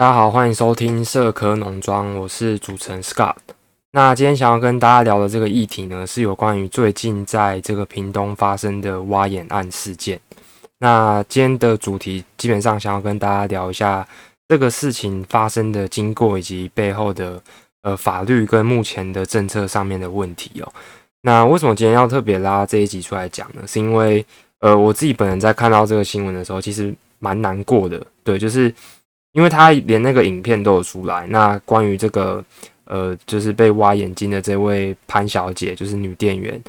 大家好，欢迎收听社科农庄，我是主持人 Scott。那今天想要跟大家聊的这个议题呢，是有关于最近在这个屏东发生的挖眼案事件。那今天的主题基本上想要跟大家聊一下这个事情发生的经过，以及背后的呃法律跟目前的政策上面的问题哦。那为什么今天要特别拉这一集出来讲呢？是因为呃我自己本人在看到这个新闻的时候，其实蛮难过的。对，就是因为他连那个影片都有出来。那关于这个呃，就是被挖眼睛的这位潘小姐，就是女店员，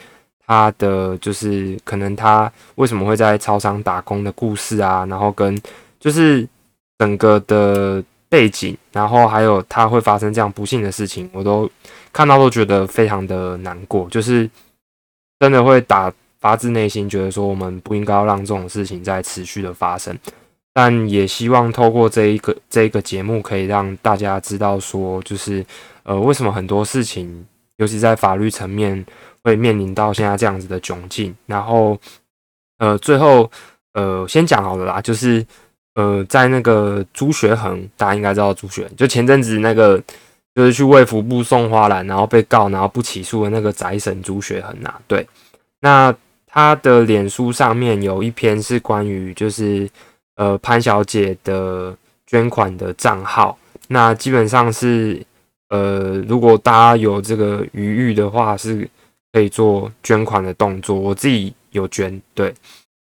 她的就是可能她为什么会在超商打工的故事啊，然后跟就是整个的背景，然后还有她会发生这样不幸的事情，我都。看到都觉得非常的难过，就是真的会打发自内心觉得说，我们不应该让这种事情在持续的发生，但也希望透过这一个这一个节目，可以让大家知道说，就是呃，为什么很多事情，尤其在法律层面会面临到现在这样子的窘境。然后呃，最后呃，先讲好了啦，就是呃，在那个朱学恒，大家应该知道朱学，就前阵子那个。就是去卫福部送花篮，然后被告，然后不起诉的那个宅神朱学恒呐。对，那他的脸书上面有一篇是关于就是呃潘小姐的捐款的账号，那基本上是呃如果大家有这个余裕的话，是可以做捐款的动作。我自己有捐，对，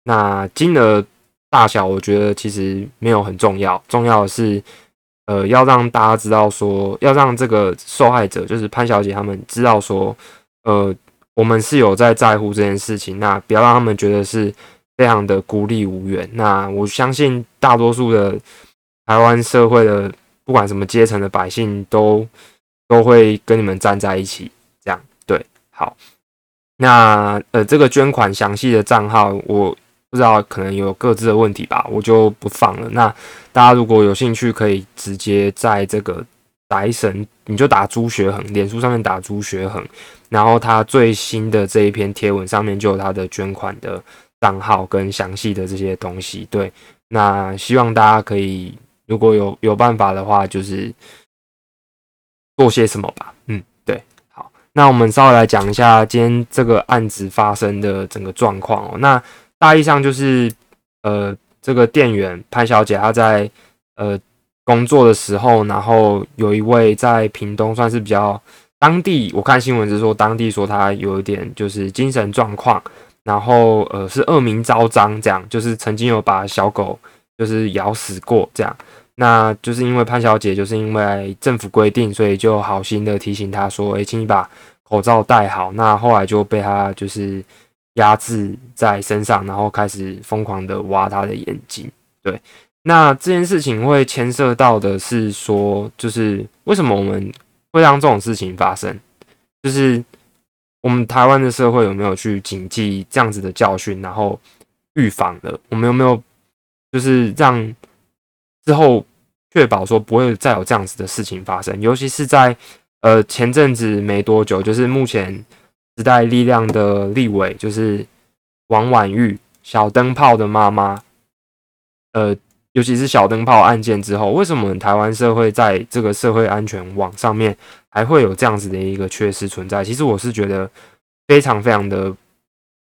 那金额大小我觉得其实没有很重要，重要的是。呃，要让大家知道说，要让这个受害者，就是潘小姐他们知道说，呃，我们是有在在乎这件事情，那不要让他们觉得是非常的孤立无援。那我相信大多数的台湾社会的，不管什么阶层的百姓，都都会跟你们站在一起。这样对，好。那呃，这个捐款详细的账号我。不知道可能有各自的问题吧，我就不放了。那大家如果有兴趣，可以直接在这个宅神，你就打朱学恒，脸书上面打朱学恒，然后他最新的这一篇贴文上面就有他的捐款的账号跟详细的这些东西。对，那希望大家可以如果有有办法的话，就是做些什么吧。嗯，对，好，那我们稍微来讲一下今天这个案子发生的整个状况哦。那大意上就是，呃，这个店员潘小姐她在呃工作的时候，然后有一位在屏东算是比较当地，我看新闻是说当地说她有一点就是精神状况，然后呃是恶名昭彰，这样就是曾经有把小狗就是咬死过这样，那就是因为潘小姐就是因为政府规定，所以就好心的提醒她说，哎，请你把口罩戴好。那后来就被她就是。压制在身上，然后开始疯狂的挖他的眼睛。对，那这件事情会牵涉到的是说，就是为什么我们会让这种事情发生？就是我们台湾的社会有没有去谨记这样子的教训，然后预防的？我们有没有就是让之后确保说不会再有这样子的事情发生？尤其是在呃前阵子没多久，就是目前。时代力量的立委就是王婉玉，小灯泡的妈妈。呃，尤其是小灯泡案件之后，为什么台湾社会在这个社会安全网上面还会有这样子的一个缺失存在？其实我是觉得非常非常的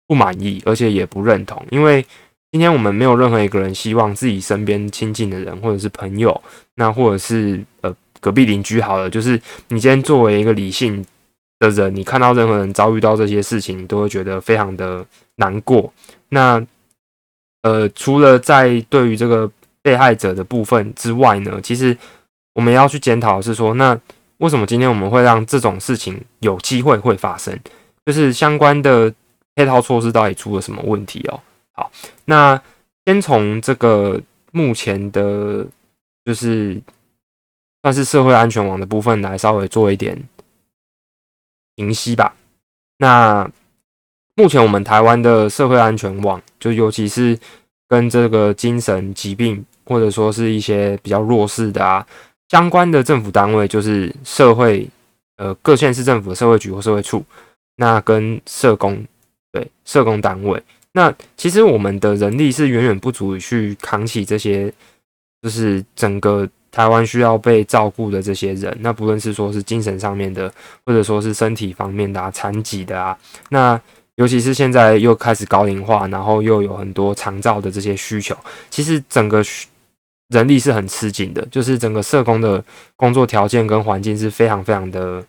不满意，而且也不认同。因为今天我们没有任何一个人希望自己身边亲近的人，或者是朋友，那或者是呃隔壁邻居，好了，就是你今天作为一个理性。的人，你看到任何人遭遇到这些事情，你都会觉得非常的难过。那呃，除了在对于这个被害者的部分之外呢，其实我们要去检讨的是说，那为什么今天我们会让这种事情有机会会发生？就是相关的配套措施到底出了什么问题哦？好，那先从这个目前的，就是算是社会安全网的部分来稍微做一点。平息吧。那目前我们台湾的社会安全网，就尤其是跟这个精神疾病或者说是一些比较弱势的啊相关的政府单位，就是社会呃各县市政府的社会局或社会处，那跟社工对社工单位，那其实我们的人力是远远不足以去扛起这些，就是整个台湾需要被照顾的这些人，那不论是说是精神上面的，或者说是身体方面的啊，残疾的啊，那尤其是现在又开始高龄化，然后又有很多长照的这些需求，其实整个人力是很吃紧的，就是整个社工的工作条件跟环境是非常非常的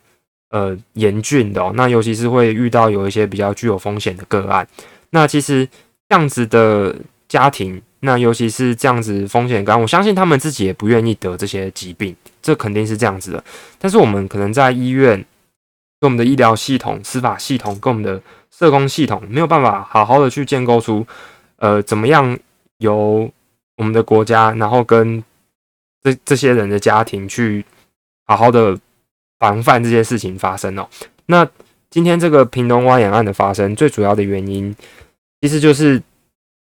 呃严峻的。那尤其是会遇到有一些比较具有风险的个案，那其实这样子的家庭。那尤其是这样子风险高，我相信他们自己也不愿意得这些疾病，这肯定是这样子的。但是我们可能在医院，跟我们的医疗系统、司法系统、跟我们的社工系统，没有办法好好的去建构出，呃，怎么样由我们的国家，然后跟这这些人的家庭去好好的防范这些事情发生哦。那今天这个屏东挖眼案的发生，最主要的原因，其实就是。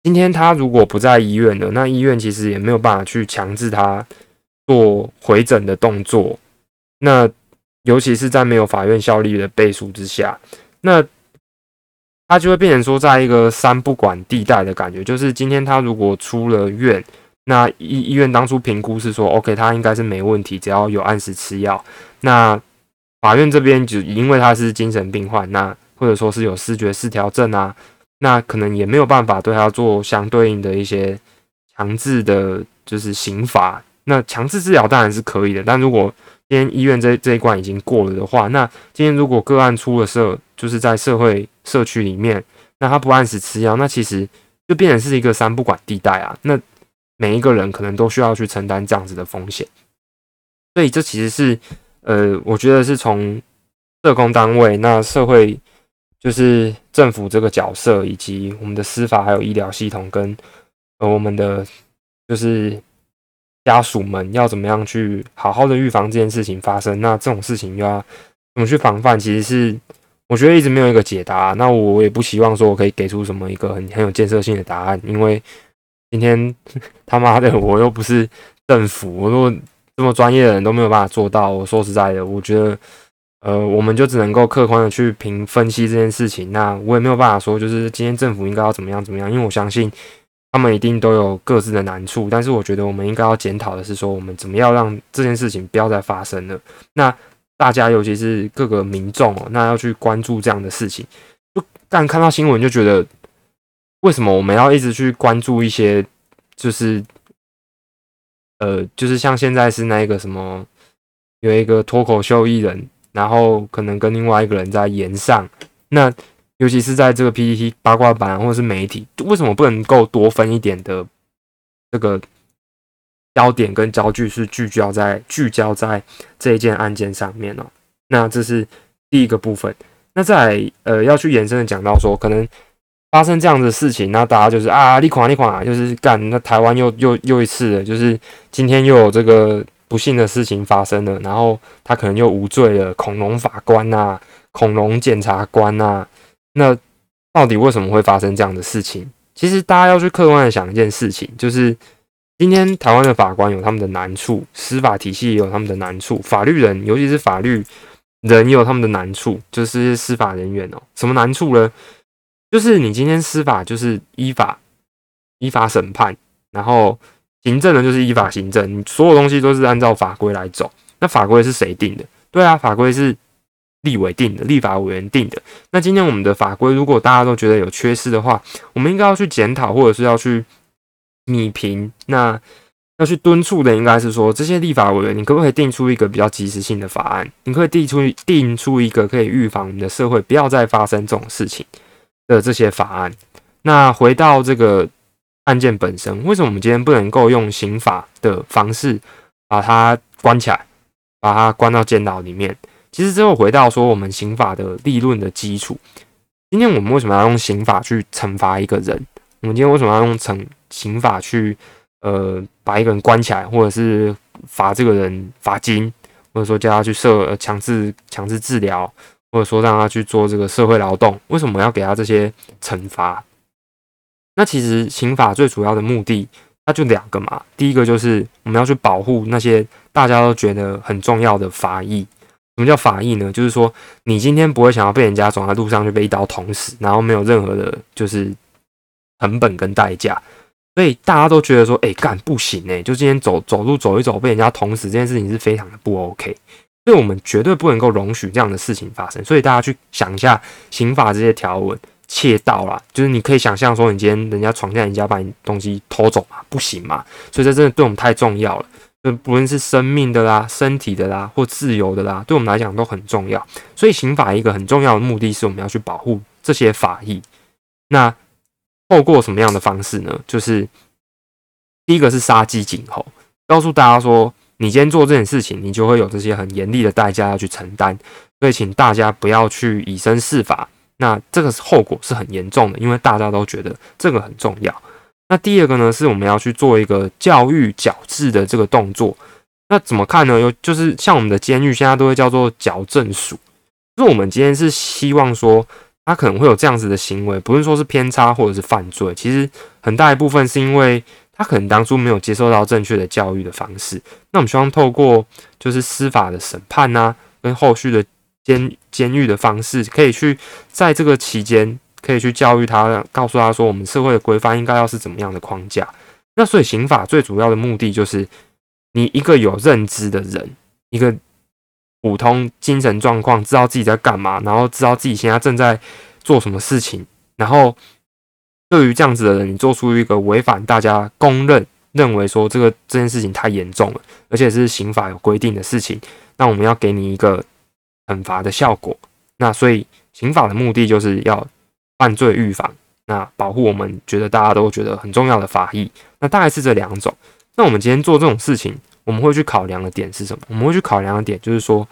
今天他如果不在医院了，那医院其实也没有办法去强制他做回诊的动作。那尤其是在没有法院效力的背书之下，那他就会变成说，在一个三不管地带的感觉。就是今天他如果出了院，那医医院当初评估是说，OK，他应该是没问题，只要有按时吃药。那法院这边就因为他是精神病患，那或者说是有视觉失调症啊。那可能也没有办法对他做相对应的一些强制的，就是刑罚。那强制治疗当然是可以的，但如果今天医院这这一关已经过了的话，那今天如果个案出了社，就是在社会社区里面，那他不按时吃药，那其实就变成是一个三不管地带啊。那每一个人可能都需要去承担这样子的风险，所以这其实是呃，我觉得是从社工单位那社会。就是政府这个角色，以及我们的司法还有医疗系统，跟呃我们的就是家属们要怎么样去好好的预防这件事情发生？那这种事情又要怎么去防范？其实是我觉得一直没有一个解答。那我也不希望说我可以给出什么一个很很有建设性的答案，因为今天 他妈的我又不是政府，我说这么专业的人都没有办法做到。我说实在的，我觉得。呃，我们就只能够客观的去评分析这件事情。那我也没有办法说，就是今天政府应该要怎么样怎么样，因为我相信他们一定都有各自的难处。但是我觉得我们应该要检讨的是说，我们怎么样让这件事情不要再发生了。那大家尤其是各个民众哦，那要去关注这样的事情。就但看到新闻就觉得，为什么我们要一直去关注一些，就是呃，就是像现在是那个什么，有一个脱口秀艺人。然后可能跟另外一个人在言上，那尤其是在这个 PPT 八卦版或者是媒体，为什么不能够多分一点的这个焦点跟焦距是聚焦在聚焦在这一件案件上面呢？那这是第一个部分。那在呃要去延伸的讲到说，可能发生这样的事情，那大家就是啊，立垮立垮，就是干那台湾又又又一次了，就是今天又有这个。不幸的事情发生了，然后他可能又无罪了。恐龙法官呐，恐龙检察官呐，那到底为什么会发生这样的事情？其实大家要去客观的想一件事情，就是今天台湾的法官有他们的难处，司法体系也有他们的难处，法律人尤其是法律人也有他们的难处，就是司法人员哦，什么难处呢？就是你今天司法就是依法依法审判，然后。行政呢，就是依法行政，你所有东西都是按照法规来走。那法规是谁定的？对啊，法规是立委定的，立法委员定的。那今天我们的法规，如果大家都觉得有缺失的话，我们应该要去检讨，或者是要去拟评。那要去敦促的，应该是说这些立法委员，你可不可以定出一个比较及时性的法案？你可以定出定出一个可以预防我们的社会不要再发生这种事情的这些法案。那回到这个。案件本身，为什么我们今天不能够用刑法的方式把它关起来，把它关到监牢里面？其实最后回到说，我们刑法的立论的基础。今天我们为什么要用刑法去惩罚一个人？我们今天为什么要用惩刑法去呃把一个人关起来，或者是罚这个人罚金，或者说叫他去设强制强制治疗，或者说让他去做这个社会劳动？为什么要给他这些惩罚？那其实刑法最主要的目的，那就两个嘛。第一个就是我们要去保护那些大家都觉得很重要的法益。什么叫法益呢？就是说你今天不会想要被人家走在路上就被一刀捅死，然后没有任何的就是成本跟代价。所以大家都觉得说，哎，干不行哎，就今天走走路走一走被人家捅死这件事情是非常的不 OK，所以我们绝对不能够容许这样的事情发生。所以大家去想一下刑法这些条文，窃盗啦，就是你可以想象说，你今天人家闯进人家把你东西偷走嘛，不行嘛。所以这真的对我们太重要了，就不论是生命的啦、身体的啦或自由的啦，对我们来讲都很重要。所以刑法一个很重要的目的是我们要去保护这些法益。那透过什么样的方式呢？就是第一个是杀鸡儆猴，告诉大家说，你今天做这件事情，你就会有这些很严厉的代价要去承担，所以请大家不要去以身试法。那这个后果是很严重的，因为大家都觉得这个很重要。那第二个呢，是我们要去做一个教育矫治的这个动作。那怎么看呢？有就是像我们的监狱现在都会叫做矫正署，就是我们今天是希望说。他可能会有这样子的行为，不是说是偏差或者是犯罪，其实很大一部分是因为他可能当初没有接受到正确的教育的方式。那我们希望透过就是司法的审判呐，跟后续的监监狱的方式，可以去在这个期间可以去教育他，告诉他说我们社会的规范应该要是怎么样的框架。那所以刑法最主要的目的就是你一个有认知的人，一个。普通精神状况，知道自己在干嘛，然后知道自己现在正在做什么事情，然后对于这样子的人，你做出一个违反大家公认认为说这个这件事情太严重了，而且是刑法有规定的事情，那我们要给你一个惩罚的效果。那所以刑法的目的就是要犯罪预防，那保护我们觉得大家都觉得很重要的法益。那大概是这两种。那我们今天做这种事情。我们会去考量的点是什么？我们会去考量的点就是说，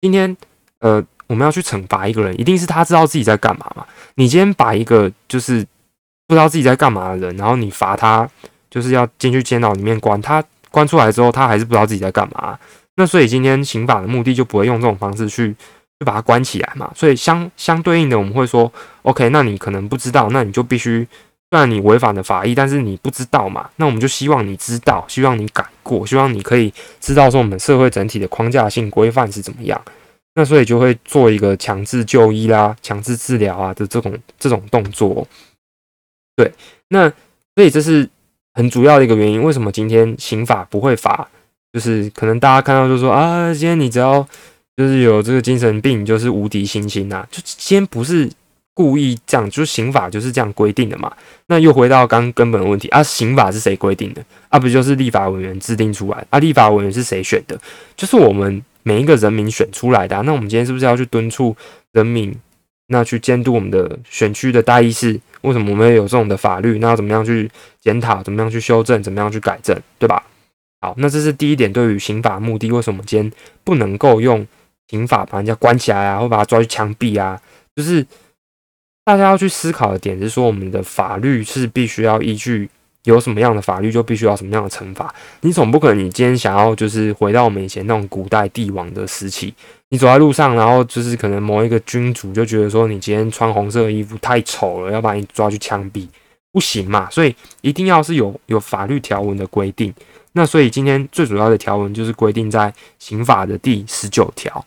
今天呃，我们要去惩罚一个人，一定是他知道自己在干嘛嘛？你今天把一个就是不知道自己在干嘛的人，然后你罚他，就是要进去监牢里面关他，关出来之后，他还是不知道自己在干嘛。那所以今天刑法的目的就不会用这种方式去就把他关起来嘛？所以相相对应的，我们会说，OK，那你可能不知道，那你就必须。虽然你违反了法益，但是你不知道嘛？那我们就希望你知道，希望你改过，希望你可以知道说我们社会整体的框架性规范是怎么样。那所以就会做一个强制就医啦、强制治疗啊的这种这种动作。对，那所以这是很主要的一个原因。为什么今天刑法不会罚？就是可能大家看到就说啊，今天你只要就是有这个精神病，就是无敌星星呐。就今天不是。故意这样，就是刑法就是这样规定的嘛。那又回到刚根本问题啊，刑法是谁规定的啊？不就是立法委员制定出来啊？立法委员是谁选的？就是我们每一个人民选出来的。那我们今天是不是要去敦促人民，那去监督我们的选区的大议事？为什么我们有这种的法律？那要怎么样去检讨？怎么样去修正？怎么样去改正？对吧？好，那这是第一点，对于刑法目的，为什么今天不能够用刑法把人家关起来啊，或把他抓去枪毙啊？就是。大家要去思考的点是说，我们的法律是必须要依据有什么样的法律，就必须要什么样的惩罚。你总不可能，你今天想要就是回到我们以前那种古代帝王的时期，你走在路上，然后就是可能某一个君主就觉得说你今天穿红色的衣服太丑了，要把你抓去枪毙，不行嘛？所以一定要是有有法律条文的规定。那所以今天最主要的条文就是规定在刑法的第十九条，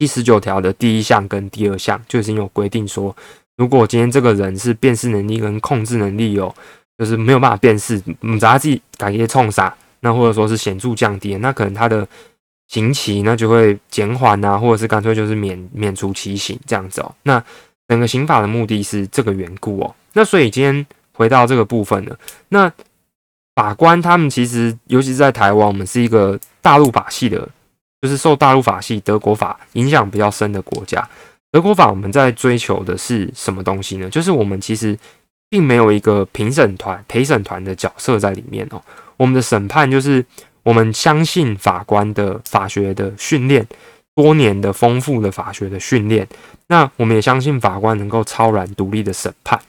第十九条的第一项跟第二项就已经有规定说。如果今天这个人是辨识能力跟控制能力有，就是没有办法辨识，嗯，他自己感觉冲杀，那或者说是显著降低，那可能他的刑期那就会减缓啊，或者是干脆就是免免除其刑这样子哦。那整个刑法的目的是这个缘故哦。那所以今天回到这个部分了，那法官他们其实尤其是在台湾，我们是一个大陆法系的，就是受大陆法系德国法影响比较深的国家。德国法我们在追求的是什么东西呢？就是我们其实并没有一个评审团、陪审团的角色在里面哦。我们的审判就是我们相信法官的法学的训练，多年的丰富的法学的训练。那我们也相信法官能够超然独立的审判。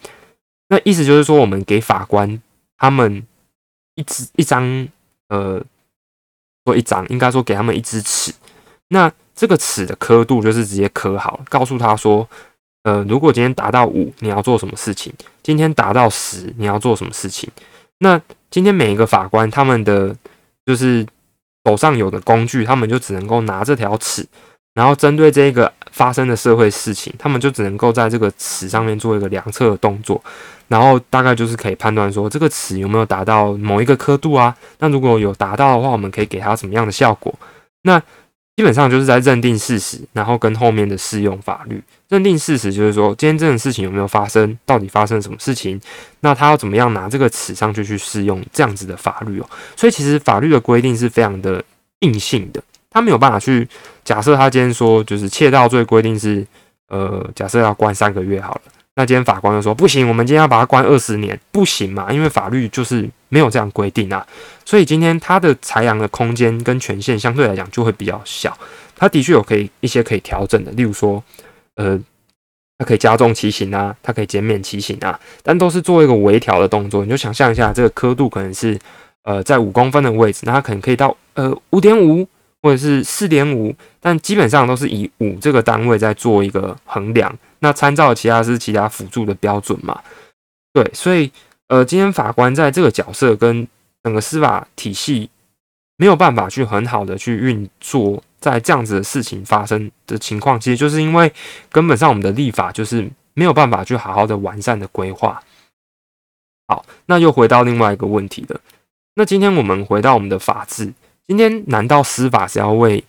那意思就是说，我们给法官他们一支一张，呃，说一张，应该说给他们一支尺。那这个尺的刻度就是直接刻好，告诉他说，呃，如果今天达到五，你要做什么事情？今天达到十，你要做什么事情？那今天每一个法官他们的就是手上有的工具，他们就只能够拿这条尺，然后针对这个发生的社会事情，他们就只能够在这个尺上面做一个量测的动作，然后大概就是可以判断说这个尺有没有达到某一个刻度啊。那如果有达到的话，我们可以给它什么样的效果？那基本上就是在认定事实，然后跟后面的适用法律。认定事实就是说，今天这件事情有没有发生？到底发生了什么事情？那他要怎么样拿这个尺上去去适用这样子的法律哦？所以其实法律的规定是非常的硬性的。他没有办法去假设，他今天说就是窃盗罪规定是，呃，假设要关三个月好了，那今天法官就说不行，我们今天要把他关二十年，不行嘛？因为法律就是没有这样规定啊，所以今天他的裁量的空间跟权限相对来讲就会比较小。他的确有可以一些可以调整的，例如说，呃，他可以加重其刑啊，他可以减免其刑啊，但都是做一个微调的动作。你就想象一下，这个刻度可能是呃在五公分的位置，那他可能可以到呃五点五。或者是四点五，但基本上都是以五这个单位在做一个衡量。那参照其他是其他辅助的标准嘛？对，所以呃，今天法官在这个角色跟整个司法体系没有办法去很好的去运作，在这样子的事情发生的情况，其实就是因为根本上我们的立法就是没有办法去好好的完善的规划。好，那又回到另外一个问题了。那今天我们回到我们的法治。今天难道司法是要为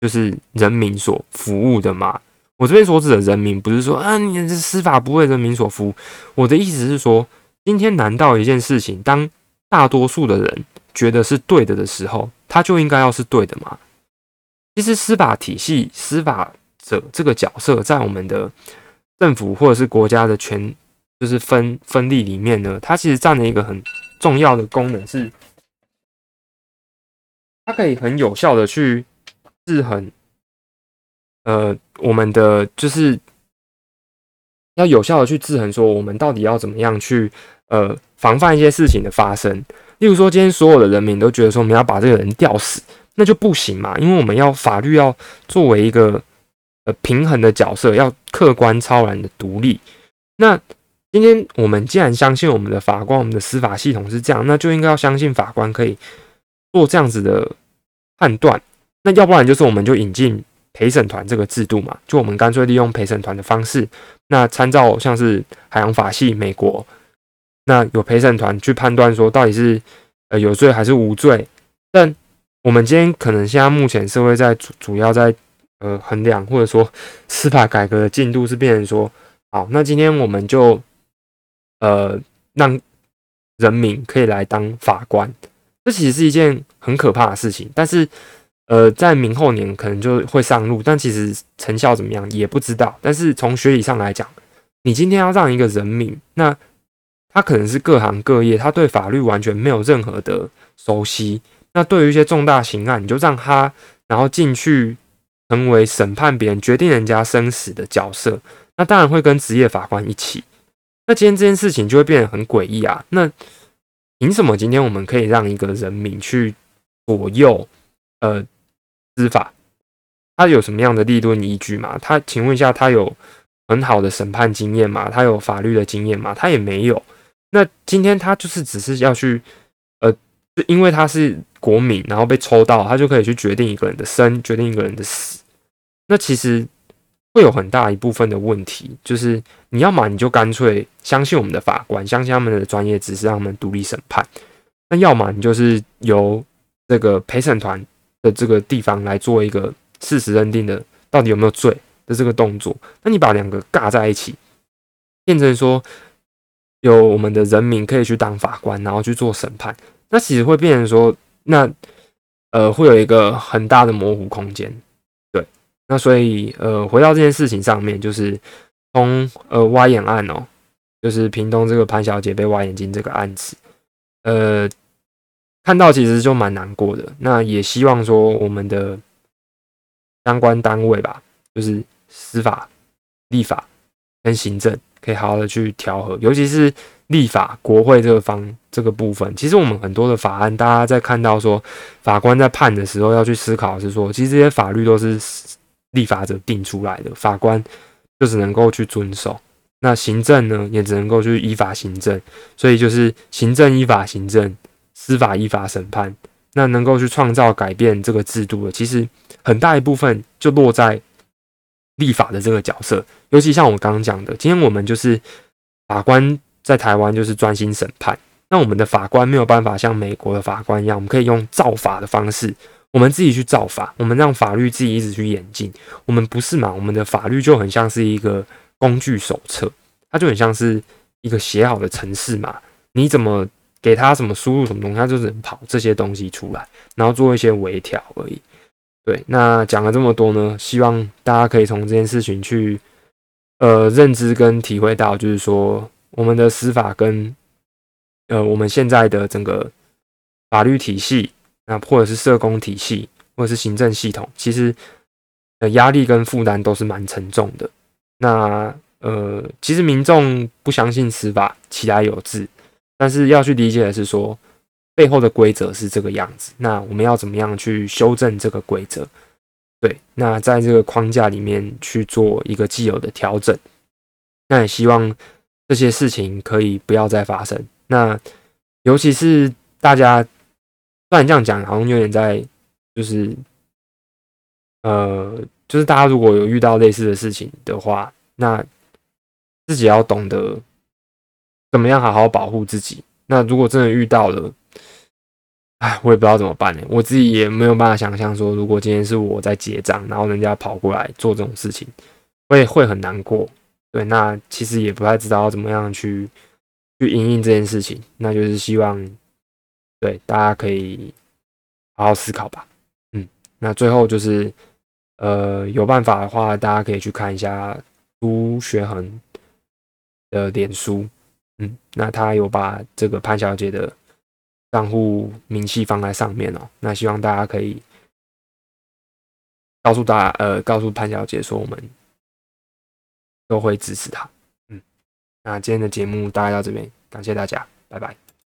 就是人民所服务的吗？我这边所指的人民，不是说啊，你这司法不为人民所服。我的意思是说，今天难道一件事情，当大多数的人觉得是对的的时候，他就应该要是对的吗？其实司法体系、司法者这个角色，在我们的政府或者是国家的权，就是分分立里面呢，它其实占了一个很重要的功能是。它可以很有效的去制衡，呃，我们的就是要有效的去制衡，说我们到底要怎么样去呃防范一些事情的发生。例如说，今天所有的人民都觉得说我们要把这个人吊死，那就不行嘛，因为我们要法律要作为一个呃平衡的角色，要客观超然的独立。那今天我们既然相信我们的法官，我们的司法系统是这样，那就应该要相信法官可以。做这样子的判断，那要不然就是我们就引进陪审团这个制度嘛，就我们干脆利用陪审团的方式，那参照像是海洋法系美国，那有陪审团去判断说到底是呃有罪还是无罪。但我们今天可能现在目前社会在主主要在呃衡量或者说司法改革的进度是变成说，好，那今天我们就呃让人民可以来当法官。这其实是一件很可怕的事情，但是，呃，在明后年可能就会上路，但其实成效怎么样也不知道。但是从学理上来讲，你今天要让一个人民，那他可能是各行各业，他对法律完全没有任何的熟悉，那对于一些重大刑案，你就让他然后进去成为审判别人、决定人家生死的角色，那当然会跟职业法官一起，那今天这件事情就会变得很诡异啊，那。凭什么今天我们可以让一个人民去左右呃司法？他有什么样的立论依据吗？他请问一下，他有很好的审判经验吗？他有法律的经验吗？他也没有。那今天他就是只是要去呃，因为他是国民，然后被抽到，他就可以去决定一个人的生，决定一个人的死。那其实。会有很大一部分的问题，就是你要么你就干脆相信我们的法官，相信他们的专业知识，让他们独立审判；那要么你就是由这个陪审团的这个地方来做一个事实认定的，到底有没有罪的这个动作。那你把两个尬在一起，变成说有我们的人民可以去当法官，然后去做审判，那其实会变成说，那呃会有一个很大的模糊空间。对那所以，呃，回到这件事情上面，就是从呃挖眼案哦，就是屏东这个潘小姐被挖眼睛这个案子，呃，看到其实就蛮难过的。那也希望说我们的相关单位吧，就是司法、立法跟行政，可以好好的去调和，尤其是立法国会这个方这个部分。其实我们很多的法案，大家在看到说法官在判的时候，要去思考是说，其实这些法律都是。立法者定出来的法官就只能够去遵守，那行政呢也只能够去依法行政，所以就是行政依法行政，司法依法审判。那能够去创造改变这个制度的，其实很大一部分就落在立法的这个角色。尤其像我刚刚讲的，今天我们就是法官在台湾就是专心审判，那我们的法官没有办法像美国的法官一样，我们可以用造法的方式，我们自己去造法，我们让法律自己一直去演进。我们不是嘛？我们的法律就很像是一个工具手册，它就很像是一个写好的程式嘛，你怎么？给他什么输入什么东西，他就是跑这些东西出来，然后做一些微调而已。对，那讲了这么多呢，希望大家可以从这件事情去呃认知跟体会到，就是说我们的司法跟呃我们现在的整个法律体系，那或者是社工体系，或者是行政系统，其实呃压力跟负担都是蛮沉重的。那呃，其实民众不相信司法，其来有志。但是要去理解的是说，背后的规则是这个样子，那我们要怎么样去修正这个规则？对，那在这个框架里面去做一个既有的调整，那也希望这些事情可以不要再发生。那尤其是大家，虽然这样讲好像有点在，就是呃，就是大家如果有遇到类似的事情的话，那自己要懂得。怎么样好好保护自己？那如果真的遇到了，哎，我也不知道怎么办呢。我自己也没有办法想象说，如果今天是我在结账，然后人家跑过来做这种事情，会会很难过。对，那其实也不太知道怎么样去去应应这件事情。那就是希望，对大家可以好好思考吧。嗯，那最后就是，呃，有办法的话，大家可以去看一下朱学恒的脸书。嗯，那他有把这个潘小姐的账户明细放在上面哦。那希望大家可以告诉大家，呃，告诉潘小姐说，我们都会支持她。嗯，那今天的节目大概到这边，感谢大家，拜拜。